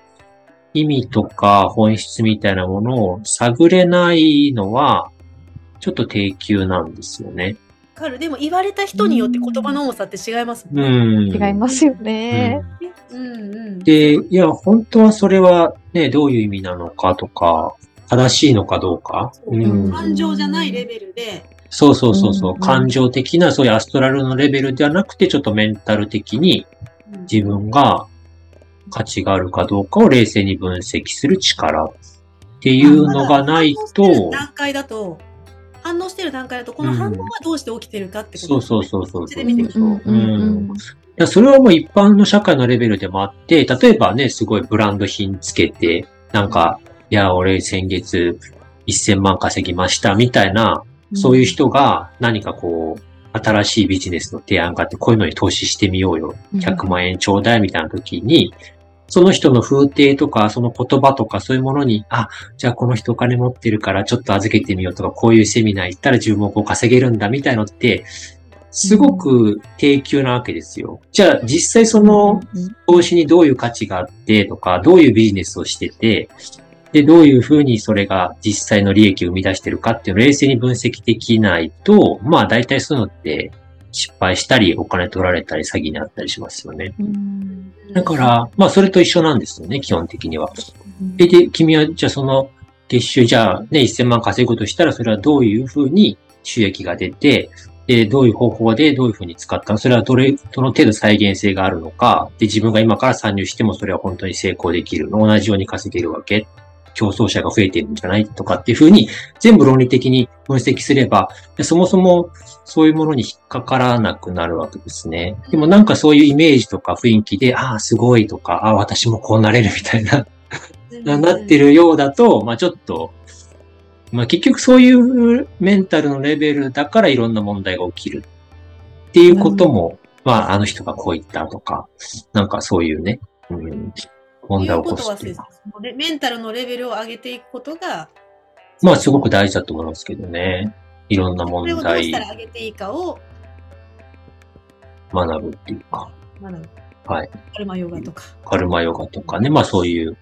意味とか本質みたいなものを探れないのは、ちょっと低級なんですよね。わかる。でも言われた人によって言葉の重さって違いますもんうね。ん。違いますよね。うんうんうん。で、いや、本当はそれはね、どういう意味なのかとか、正しいのかどうか。そううん感情じゃないレベルで、そうそうそうそう、うん感情的な、そういうアストラルのレベルではなくて、ちょっとメンタル的にうん自分が価値があるかどうかを冷静に分析する力っていうのがないと、段階だと、反応してる段階だと、この反応はどうして起きてるかってことそうですね。そうそうそう。こっちで見ていくと。う。んうんいやそれはもう一般の社会のレベルでもあって、例えばね、すごいブランド品つけて、なんか、いや、俺先月1000万稼ぎましたみたいな、そういう人が何かこう、新しいビジネスの提案があって、こういうのに投資してみようよ。100万円ちょうだいみたいな時に、その人の風景とか、その言葉とかそういうものに、あ、じゃあこの人お金持ってるからちょっと預けてみようとか、こういうセミナー行ったら10万個稼げるんだみたいのって、すごく低級なわけですよ。じゃあ実際その投資にどういう価値があってとか、どういうビジネスをしてて、で、どういうふうにそれが実際の利益を生み出してるかっていうのを冷静に分析できないと、まあ大体そういうのって失敗したり、お金取られたり、詐欺にあったりしますよね。うん。だから、まあそれと一緒なんですよね、基本的には。で、で君はじゃあその月収じゃあね、1000万稼ぐとしたら、それはどういうふうに収益が出て、で、どういう方法でどういうふうに使ったの？それはどれ、どの程度再現性があるのか、で、自分が今から参入してもそれは本当に成功できるの？同じように稼げるわけ？競争者が増えてるんじゃないとかっていうふうに、全部論理的に分析すれば、でそもそもそういうものに引っかからなくなるわけですね。でもなんかそういうイメージとか雰囲気で、ああ、すごいとか、ああ、私もこうなれるみたいな、ななってるようだと、まあちょっと、まあ結局そういうメンタルのレベルだからいろんな問題が起きるっていうことも、まああの人がこう言ったとか、なんかそういうね、うん、問題を起こすっていうメンタルのレベルを上げていくことが、まあすごく大事だと思いますけどね。いろんな問それをどう題したら上げていいかを学ぶっていうか、学ぶ。はい。カルマヨガとか。カルマヨガとかね、まあそういう、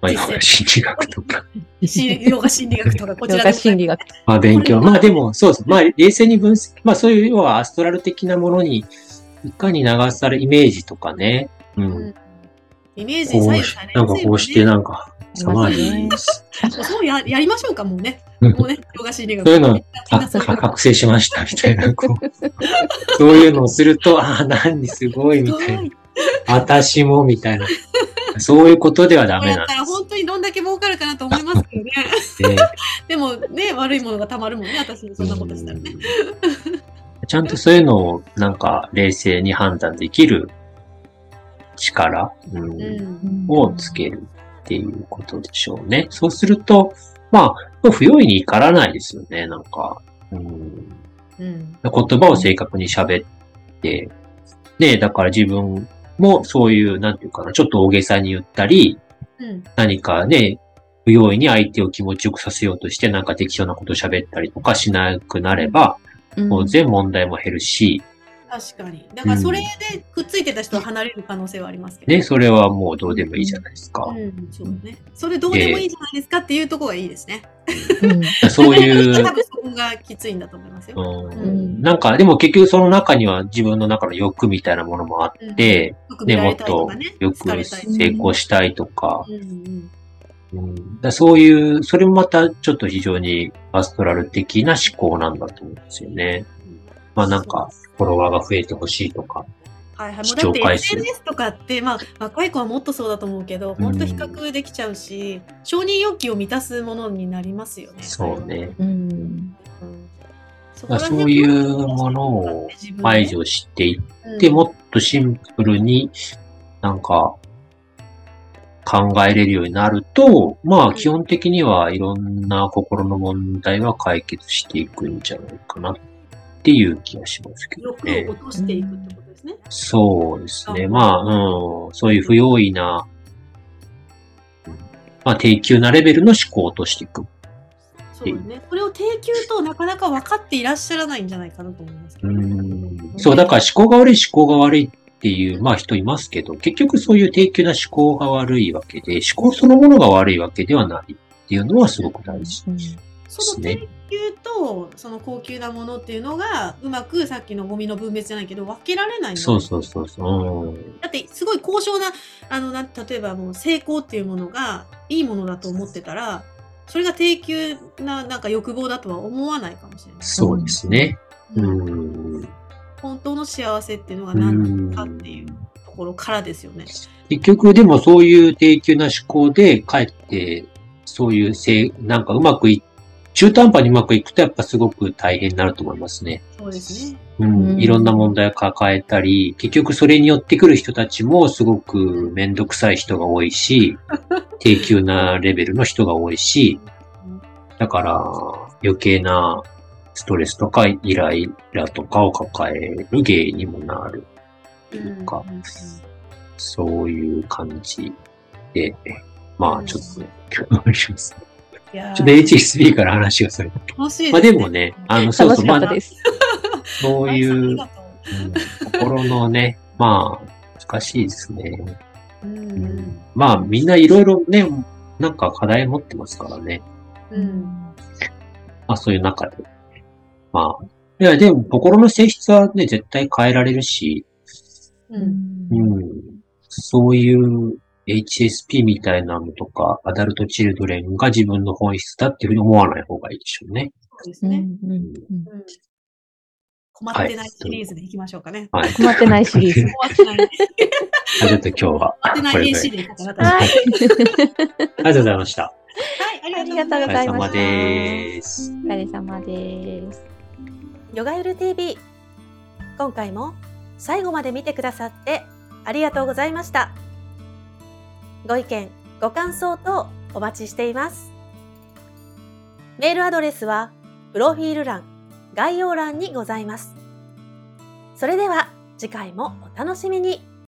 まあヨガ心理学とか、心理ヨガ心理学とか、こちヨらでガ心理学。まあ勉強。まあでも、そうです。まあ冷静に分析、まあそういう要はアストラル的なものに、いかに流され、イメージとかね、うん。うんイメージに左右され、なんかこうしてなんか、サマリー、そうややりましょうか、もうね。うんもうね、ヨガ心理学。そういうのあ、覚醒しました、みたいな、こう。そういうのをすると、ああ、何すごい、みたいな。私も、みたいな。そういうことではダメなんです本当にどんだけ儲かるかなと思いますけどね。ね。でもね、悪いものがたまるもんね、私そんなことしたらね。ちゃんとそういうのを、なんか、冷静に判断できる力。をつけるっていうことでしょうね。そうすると、まあ、不用意に怒らないですよね、なんか。うん、うん。言葉を正確に喋って、ね、だから自分もそういう、なんていうかな、ちょっと大げさに言ったり、うん。何かね、不用意に相手を気持ちよくさせようとして、なんか適当なこと喋ったりとかしなくなれば、当然問題も減るし、確かに。だからそれでくっついてた人は離れる可能性はありますけど。ね、それはもうどうでもいいじゃないですか。うん、そうね。それどうでもいいじゃないですかっていうところがいいですね。そういう多、分そこがきついんだと思いますよ。うん、なんか、でも結局その中には自分の中の欲みたいなものもあって、よく見ね、もっと。よく成功したいとか、うんうんうん、だそういう、それもまたちょっと非常にアストラル的な思考なんだと思うんですよね。まあなんか、フォロワーが増えてほしいとか。はいはい。も視うだって SNS とかって、まあ、若い子はもっとそうだと思うけど、本当比較できちゃうし、承認欲求を満たすものになりますよね。そうね。うん。うん。そまあそういうものを排除していっって、もっとシンプルになんか考えれるようになると、まあ基本的にはいろんな心の問題は解決していくんじゃないかなっていう気がしますけど欲ねを。落としていくってことですね。そうですね。あまあ、うん、そういう不用意な、うんまあ低級なレベルの思考を落としていく。そうですね。これを低級となかなか分かっていらっしゃらないんじゃないかなと思いますけうど。んそう、だから思考が悪い思考が悪いっていう、まあ人いますけど、結局そういう低級な思考が悪いわけで、思考そのものが悪いわけではないっていうのはすごく大事。その低級とその高級なものっていうのがうまくさっきのゴミの分別じゃないけど分けられないんだそうそうそうそう。うんだってすごい高尚なあのなん例えばもう成功っていうものがいいものだと思ってたらそれが低級ななんか欲望だとは思わないかもしれない。そうですね。ううんん。本当の幸せっていうのが何なのかっていうところからですよね。結局でもそういう低級な思考で、かえって、そういうせい、なんかうまくい、中途半端にうまくいくとやっぱすごく大変になると思いますね。そうですね。うん、うん。いろんな問題を抱えたり、結局それによってくる人たちもすごくめんどくさい人が多いし、低級なレベルの人が多いし、だから余計なストレスとかイライラとかを抱える原因にもなる。というか、うん。うん。そういう感じで、まあちょっとね、興味します。ちょっと HSB から話がそれた。楽しいですね。まあでもね、あの、そうそう、まあ。そういううん心のね、まあ、難しいですね。う。うんうんまあ、みんないろいろね、なんか課題持ってますからね。うんまあ、そういう中で。まあ、いや、でも、心の性質はね、絶対変えられるし、うんうん、そういう HSP みたいなのとか、アダルトチルドレンが自分の本質だっていうふうに思わない方がいいでしょうね。そうですね。うんうんうんうん困ってないシリーズでいきましょうかね。はい。困ってないシリーズ。困ってない。あちょっと今日は、困ってない AC い。でいこうかなと。ははいい。ありがとうございました。ありありがとうごお疲れ様ざいましたです。お疲れ様です。ヨガユル TV 今回も最後まで見てくださってありがとうございましたご意見ご感想等お待ちしています。メールアドレスはプロフィール欄概要欄にございます。それでは次回もお楽しみに。